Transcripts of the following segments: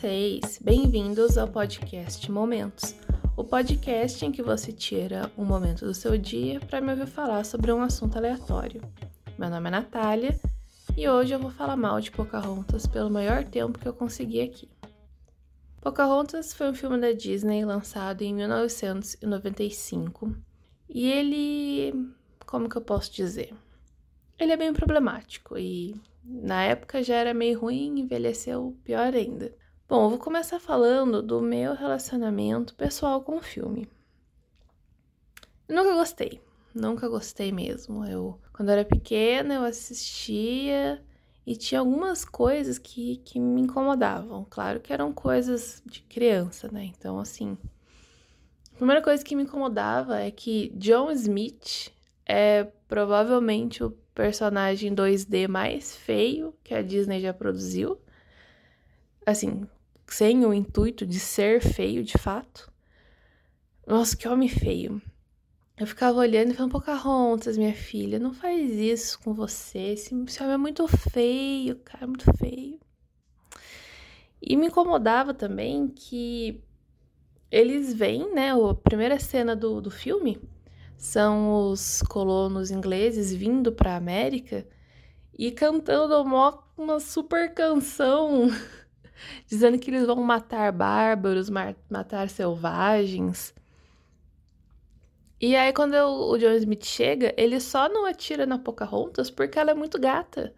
vocês! Bem-vindos ao podcast Momentos, o podcast em que você tira um momento do seu dia para me ouvir falar sobre um assunto aleatório. Meu nome é Natália e hoje eu vou falar mal de Pocahontas pelo maior tempo que eu consegui aqui. Pocahontas foi um filme da Disney lançado em 1995 e ele. Como que eu posso dizer? Ele é bem problemático e na época já era meio ruim, envelheceu pior ainda. Bom, eu vou começar falando do meu relacionamento pessoal com o filme. Eu nunca gostei, nunca gostei mesmo. Eu, quando eu era pequena, eu assistia e tinha algumas coisas que, que me incomodavam. Claro que eram coisas de criança, né? Então, assim, a primeira coisa que me incomodava é que John Smith é provavelmente o personagem 2D mais feio que a Disney já produziu. Assim, sem o intuito de ser feio de fato. Nossa, que homem feio. Eu ficava olhando e falando, Pocahontas, minha filha, não faz isso com você. Esse, esse homem é muito feio, cara, muito feio. E me incomodava também que eles vêm, né? A primeira cena do, do filme são os colonos ingleses vindo para América e cantando uma, uma super canção dizendo que eles vão matar bárbaros, matar selvagens. E aí, quando o John Smith chega, ele só não atira na Pocahontas porque ela é muito gata.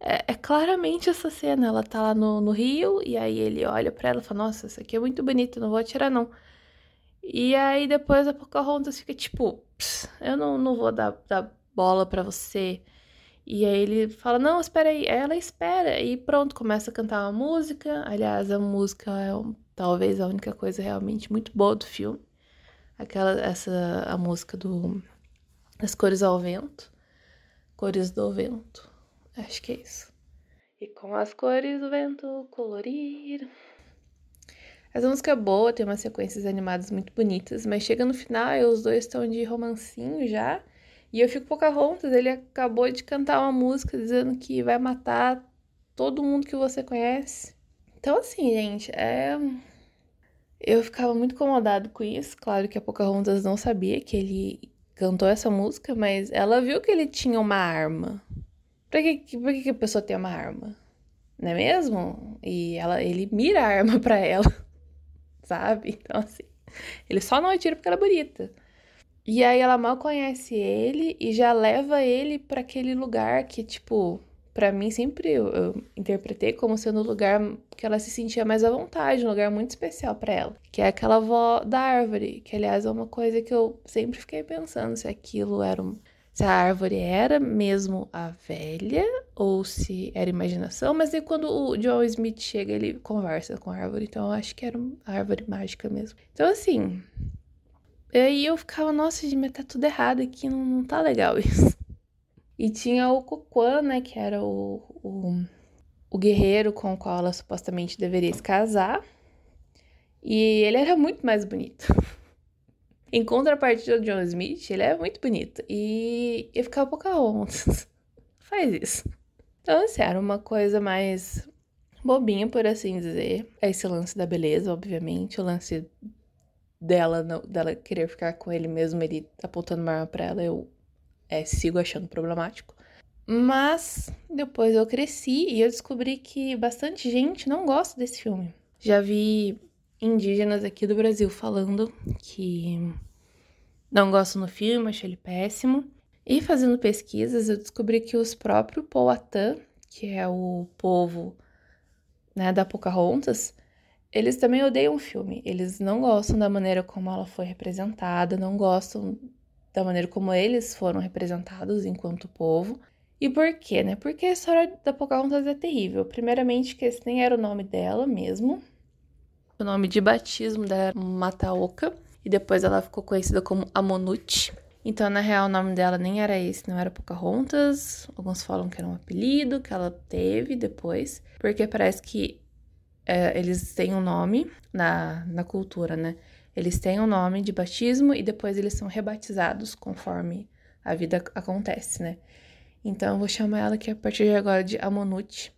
É, é claramente essa cena. Ela tá lá no, no rio, e aí ele olha para ela e fala: Nossa, essa aqui é muito bonita, não vou atirar não. E aí depois a Pocahontas fica tipo: Eu não, não vou dar, dar bola para você. E aí ele fala: Não, espera aí. Ela espera. E pronto, começa a cantar uma música. Aliás, a música é um, talvez a única coisa realmente muito boa do filme aquela essa a música do As cores ao vento, cores do vento. Acho que é isso. E com as cores do vento colorir. Essa música é boa, tem umas sequências animadas muito bonitas, mas chega no final e os dois estão de romancinho já. E eu fico Pocahontas, ele acabou de cantar uma música dizendo que vai matar todo mundo que você conhece. Então, assim, gente, é eu ficava muito incomodado com isso. Claro que a Pocahontas não sabia que ele cantou essa música, mas ela viu que ele tinha uma arma. Pra que, pra que a pessoa tem uma arma? Não é mesmo? E ela, ele mira a arma pra ela, sabe? Então, assim, ele só não atira porque ela é bonita. E aí ela mal conhece ele e já leva ele para aquele lugar que, tipo, para mim sempre eu, eu, interpretei como sendo o lugar que ela se sentia mais à vontade, um lugar muito especial para ela, que é aquela avó da árvore, que aliás é uma coisa que eu sempre fiquei pensando se aquilo era um, se a árvore era mesmo a velha ou se era imaginação, mas aí quando o John Smith chega, ele conversa com a árvore, então eu acho que era uma árvore mágica mesmo. Então assim, aí eu ficava, nossa, de tá tudo errado aqui, não, não tá legal isso. E tinha o Coquan, né, que era o, o, o guerreiro com o qual ela supostamente deveria se casar. E ele era muito mais bonito. em contrapartida do John Smith, ele é muito bonito. E eu ficava Pocahontas. Faz isso. Então, assim, era uma coisa mais bobinha, por assim dizer. Esse lance da beleza, obviamente. O lance dela, dela querer ficar com ele mesmo, ele apontando uma arma pra ela, eu é, sigo achando problemático. Mas depois eu cresci e eu descobri que bastante gente não gosta desse filme. Já vi indígenas aqui do Brasil falando que não gostam do filme, achei ele péssimo. E fazendo pesquisas, eu descobri que os próprios Powhatan, que é o povo né, da Pocahontas, eles também odeiam o filme. Eles não gostam da maneira como ela foi representada, não gostam da maneira como eles foram representados enquanto povo. E por quê, né? Porque a história da Pocahontas é terrível. Primeiramente, que esse nem era o nome dela mesmo. O nome de batismo dela era Mataoka. E depois ela ficou conhecida como Amonute. Então, na real, o nome dela nem era esse, não era Pocahontas. Alguns falam que era um apelido que ela teve depois. Porque parece que é, eles têm um nome na, na cultura, né? Eles têm um nome de batismo e depois eles são rebatizados conforme a vida acontece, né? Então eu vou chamar ela aqui a partir de agora de Amonute.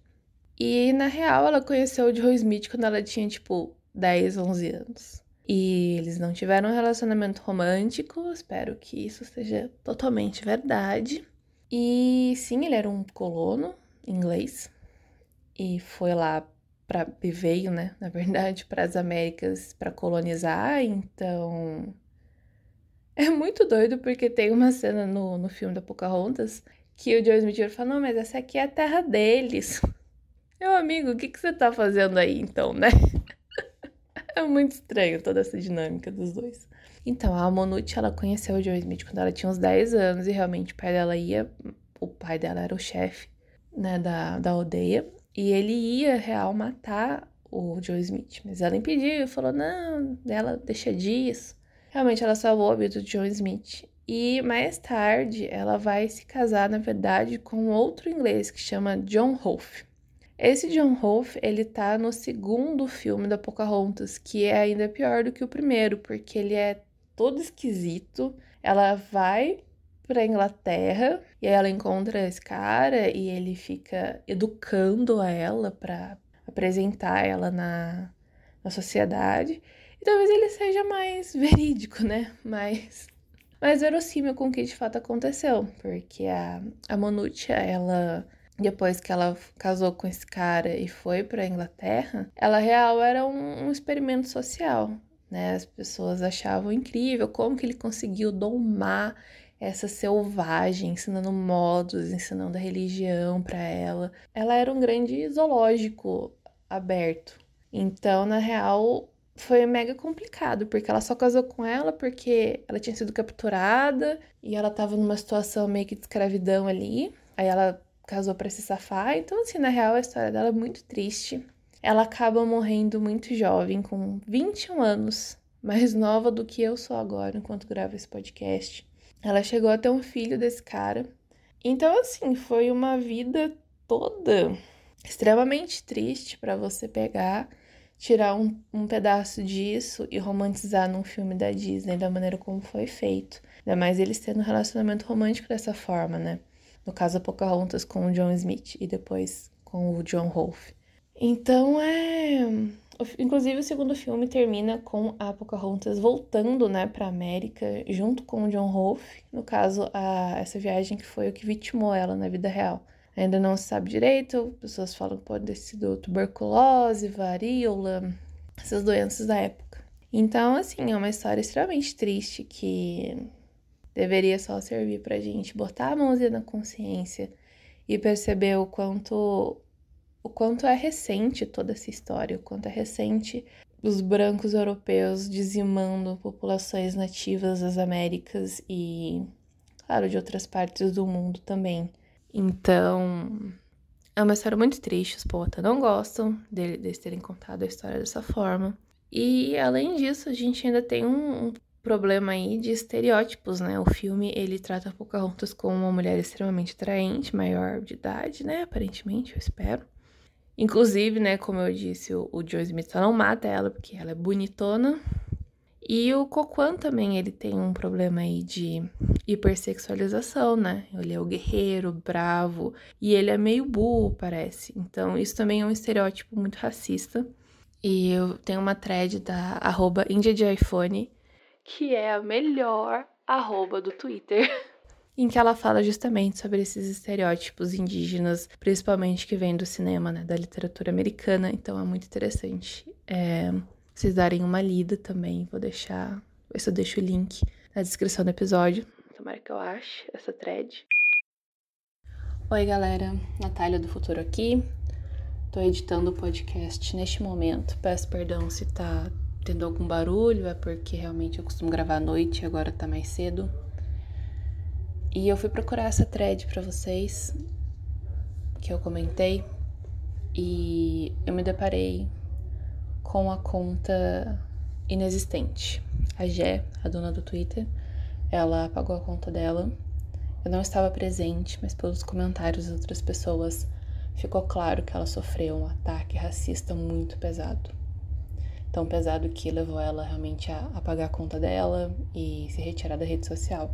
E na real, ela conheceu o Joe Smith quando ela tinha tipo 10, 11 anos. E eles não tiveram um relacionamento romântico, espero que isso seja totalmente verdade. E sim, ele era um colono inglês e foi lá para veio, né, na verdade, para as Américas para colonizar, então é muito doido porque tem uma cena no, no filme da Pocahontas que o Joe Smith fala: "Não, mas essa aqui é a terra deles". Meu amigo, o que que você tá fazendo aí então, né? é muito estranho toda essa dinâmica dos dois. Então, a Monute, ela conheceu o Joe Smith quando ela tinha uns 10 anos e realmente o pai dela ia, o pai dela era o chefe, né, da, da aldeia, e ele ia, real, matar o Joe Smith, mas ela impediu, falou, não, ela deixa disso. Realmente, ela salvou a vida do Joe Smith. E mais tarde, ela vai se casar, na verdade, com outro inglês que chama John Rolfe. Esse John Rolfe, ele tá no segundo filme da Pocahontas, que é ainda pior do que o primeiro, porque ele é todo esquisito. Ela vai pra Inglaterra e aí ela encontra esse cara e ele fica educando a ela para apresentar ela na, na sociedade. E talvez ele seja mais verídico, né? Mais, mais verossímil com o que de fato aconteceu. Porque a, a Monutia, ela depois que ela casou com esse cara e foi para Inglaterra, ela real era um, um, experimento social, né? As pessoas achavam incrível como que ele conseguiu domar essa selvagem, ensinando modos, ensinando a religião para ela. Ela era um grande zoológico aberto. Então, na real, foi mega complicado, porque ela só casou com ela porque ela tinha sido capturada e ela tava numa situação meio que de escravidão ali. Aí ela casou para se safar. Então, assim, na real, a história dela é muito triste. Ela acaba morrendo muito jovem, com 21 anos, mais nova do que eu sou agora, enquanto gravo esse podcast. Ela chegou a ter um filho desse cara. Então, assim, foi uma vida toda extremamente triste para você pegar, tirar um, um pedaço disso e romantizar num filme da Disney da maneira como foi feito. Ainda mais eles tendo um relacionamento romântico dessa forma, né? No caso, a Pocahontas com o John Smith e depois com o John Rolfe. Então é. Inclusive, o segundo filme termina com a Pocahontas voltando, né, pra América, junto com o John Rolfe. No caso, a... essa viagem que foi o que vitimou ela na vida real. Ainda não se sabe direito, pessoas falam que pode ter sido tuberculose, varíola, essas doenças da época. Então, assim, é uma história extremamente triste que deveria só servir pra gente botar a mãozinha na consciência e perceber o quanto o quanto é recente toda essa história, o quanto é recente os brancos europeus dizimando populações nativas das Américas e, claro, de outras partes do mundo também. Então, é uma história muito triste, os poetas não gostam deles terem contado a história dessa forma. E, além disso, a gente ainda tem um, um problema aí de estereótipos, né? O filme, ele trata Pocahontas como uma mulher extremamente atraente, maior de idade, né? Aparentemente, eu espero. Inclusive, né, como eu disse, o, o Joe Smith só não mata ela porque ela é bonitona. E o Coquan também, ele tem um problema aí de hipersexualização, né? Ele é o guerreiro, bravo, e ele é meio burro, parece. Então, isso também é um estereótipo muito racista. E eu tenho uma thread da arroba de iPhone, que é a melhor arroba do Twitter. em que ela fala justamente sobre esses estereótipos indígenas, principalmente que vêm do cinema, né, da literatura americana, então é muito interessante. É, vocês darem uma lida também, vou deixar, eu deixo o link na descrição do episódio. Tomara que eu ache essa thread. Oi, galera, Natália do Futuro aqui. Tô editando o podcast neste momento. Peço perdão se tá tendo algum barulho, é porque realmente eu costumo gravar à noite e agora tá mais cedo. E eu fui procurar essa thread para vocês que eu comentei e eu me deparei com a conta inexistente. A Gé, a dona do Twitter, ela apagou a conta dela. Eu não estava presente, mas pelos comentários das outras pessoas ficou claro que ela sofreu um ataque racista muito pesado. Tão pesado que levou ela realmente a apagar a conta dela e se retirar da rede social.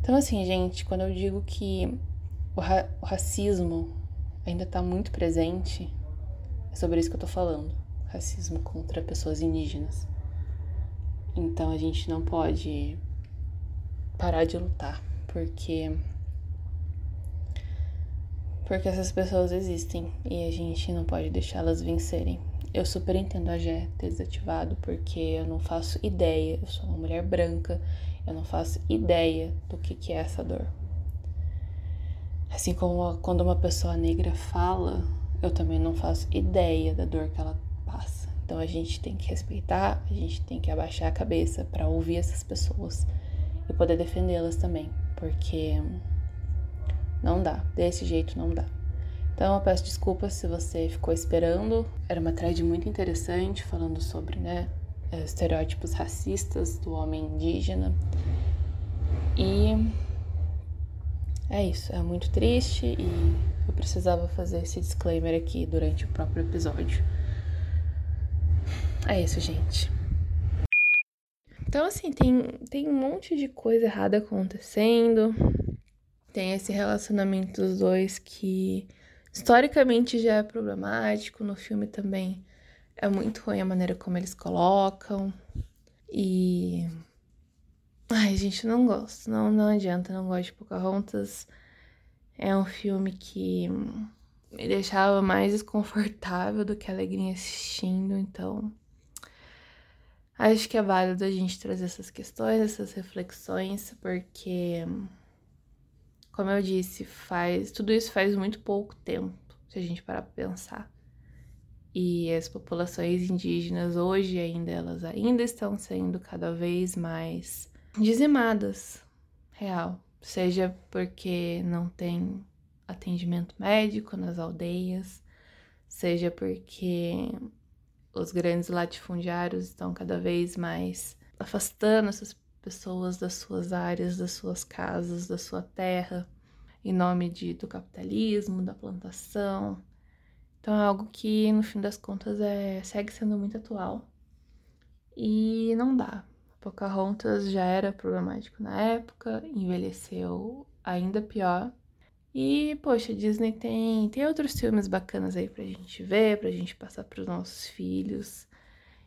Então, assim, gente, quando eu digo que o, ra o racismo ainda está muito presente, é sobre isso que eu tô falando. Racismo contra pessoas indígenas. Então a gente não pode parar de lutar, porque porque essas pessoas existem e a gente não pode deixá-las vencerem. Eu super entendo a Jé ter desativado, porque eu não faço ideia, eu sou uma mulher branca, eu não faço ideia do que, que é essa dor. Assim como quando uma pessoa negra fala, eu também não faço ideia da dor que ela passa. Então a gente tem que respeitar, a gente tem que abaixar a cabeça para ouvir essas pessoas e poder defendê-las também, porque não dá, desse jeito não dá. Então eu peço desculpas se você ficou esperando. Era uma thread muito interessante falando sobre, né, é, estereótipos racistas do homem indígena. E é isso, é muito triste e eu precisava fazer esse disclaimer aqui durante o próprio episódio. É isso, gente. Então, assim, tem, tem um monte de coisa errada acontecendo. Tem esse relacionamento dos dois que historicamente já é problemático. No filme também é muito ruim a maneira como eles colocam. E. Ai, gente, não gosto. Não, não adianta, não gosto de Pocahontas. É um filme que me deixava mais desconfortável do que alegria assistindo, então. Acho que é válido a gente trazer essas questões, essas reflexões, porque como eu disse, faz tudo isso faz muito pouco tempo, se a gente parar para pensar. E as populações indígenas hoje ainda elas ainda estão sendo cada vez mais dizimadas, real, seja porque não tem atendimento médico nas aldeias, seja porque os grandes latifundiários estão cada vez mais afastando essas pessoas das suas áreas, das suas casas, da sua terra, em nome de, do capitalismo, da plantação. Então é algo que, no fim das contas, é, segue sendo muito atual. E não dá. Pocahontas já era problemático na época, envelheceu ainda pior. E, poxa, Disney tem, tem outros filmes bacanas aí pra gente ver, pra gente passar pros nossos filhos.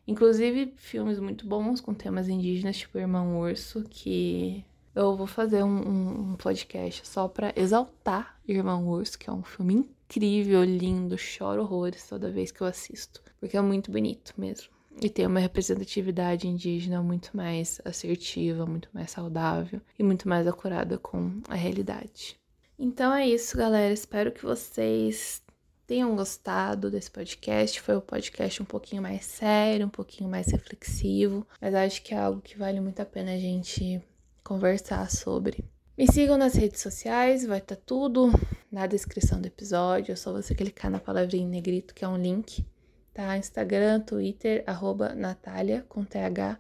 Inclusive, filmes muito bons com temas indígenas, tipo Irmão Urso, que eu vou fazer um, um, podcast só para exaltar Irmão Urso, que é um filme incrível, lindo, choro horrores toda vez que eu assisto, porque é muito bonito mesmo. E tem uma representatividade indígena muito mais assertiva, muito mais saudável e muito mais acurada com a realidade. Então é isso, galera. Espero que vocês tenham gostado desse podcast. Foi um podcast um pouquinho mais sério, um pouquinho mais reflexivo, mas acho que é algo que vale muito a pena a gente conversar sobre. Me sigam nas redes sociais, vai estar tá tudo na descrição do episódio. É só você clicar na palavrinha em negrito, que é um link, tá? Instagram, Twitter, arroba Natália, com TH,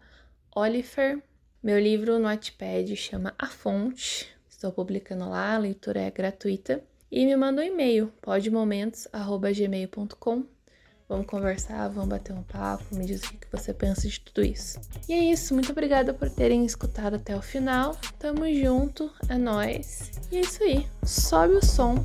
Oliver. Meu livro no Wattpad chama A Fonte. Estou publicando lá, a leitura é gratuita. E me manda um e-mail, podemomentos.gmail.com. Vamos conversar, vamos bater um papo, me diz o que você pensa de tudo isso. E é isso, muito obrigada por terem escutado até o final. Tamo junto, é nós. E é isso aí, sobe o som.